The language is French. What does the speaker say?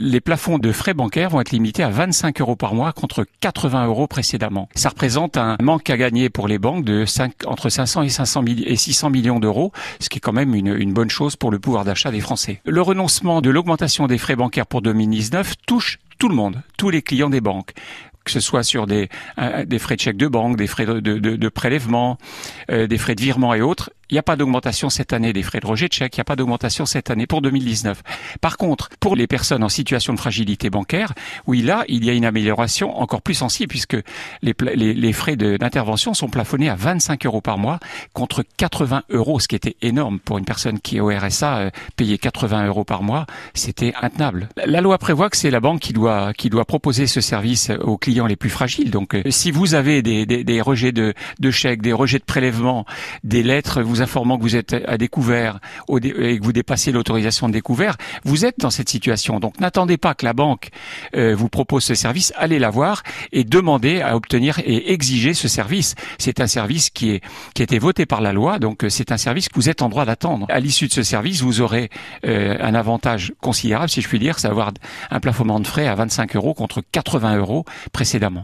Les plafonds de frais bancaires vont être limités à 25 euros par mois contre 80 euros précédemment. Ça représente un manque à gagner pour les banques de 5, entre 500 et 500 et 600 millions d'euros, ce qui est quand même une, bonne chose pour le pouvoir d'achat des Français. Le renoncement de l'augmentation des frais bancaires pour 2019 touche tout le monde, tous les clients des banques que ce soit sur des, frais de chèque de banque, des frais de, de, de prélèvement, euh, des frais de virement et autres, il n'y a pas d'augmentation cette année des frais de rejet de chèque, il n'y a pas d'augmentation cette année pour 2019. Par contre, pour les personnes en situation de fragilité bancaire, oui, là, il y a une amélioration encore plus sensible puisque les, frais d'intervention sont plafonnés à 25 euros par mois contre 80 euros, ce qui était énorme pour une personne qui est au RSA, euh, payer 80 euros par mois, c'était intenable. La loi prévoit que c'est la banque qui doit, qui doit proposer ce service aux clients les plus fragiles. Donc, euh, si vous avez des, des, des rejets de, de chèques, des rejets de prélèvements, des lettres, informant que vous êtes à découvert et que vous dépassez l'autorisation de découvert, vous êtes dans cette situation. Donc n'attendez pas que la banque euh, vous propose ce service, allez la voir et demandez à obtenir et exiger ce service. C'est un service qui est qui a été voté par la loi, donc euh, c'est un service que vous êtes en droit d'attendre. À l'issue de ce service, vous aurez euh, un avantage considérable, si je puis dire, c'est avoir un plafonnement de frais à 25 euros contre 80 euros précédemment.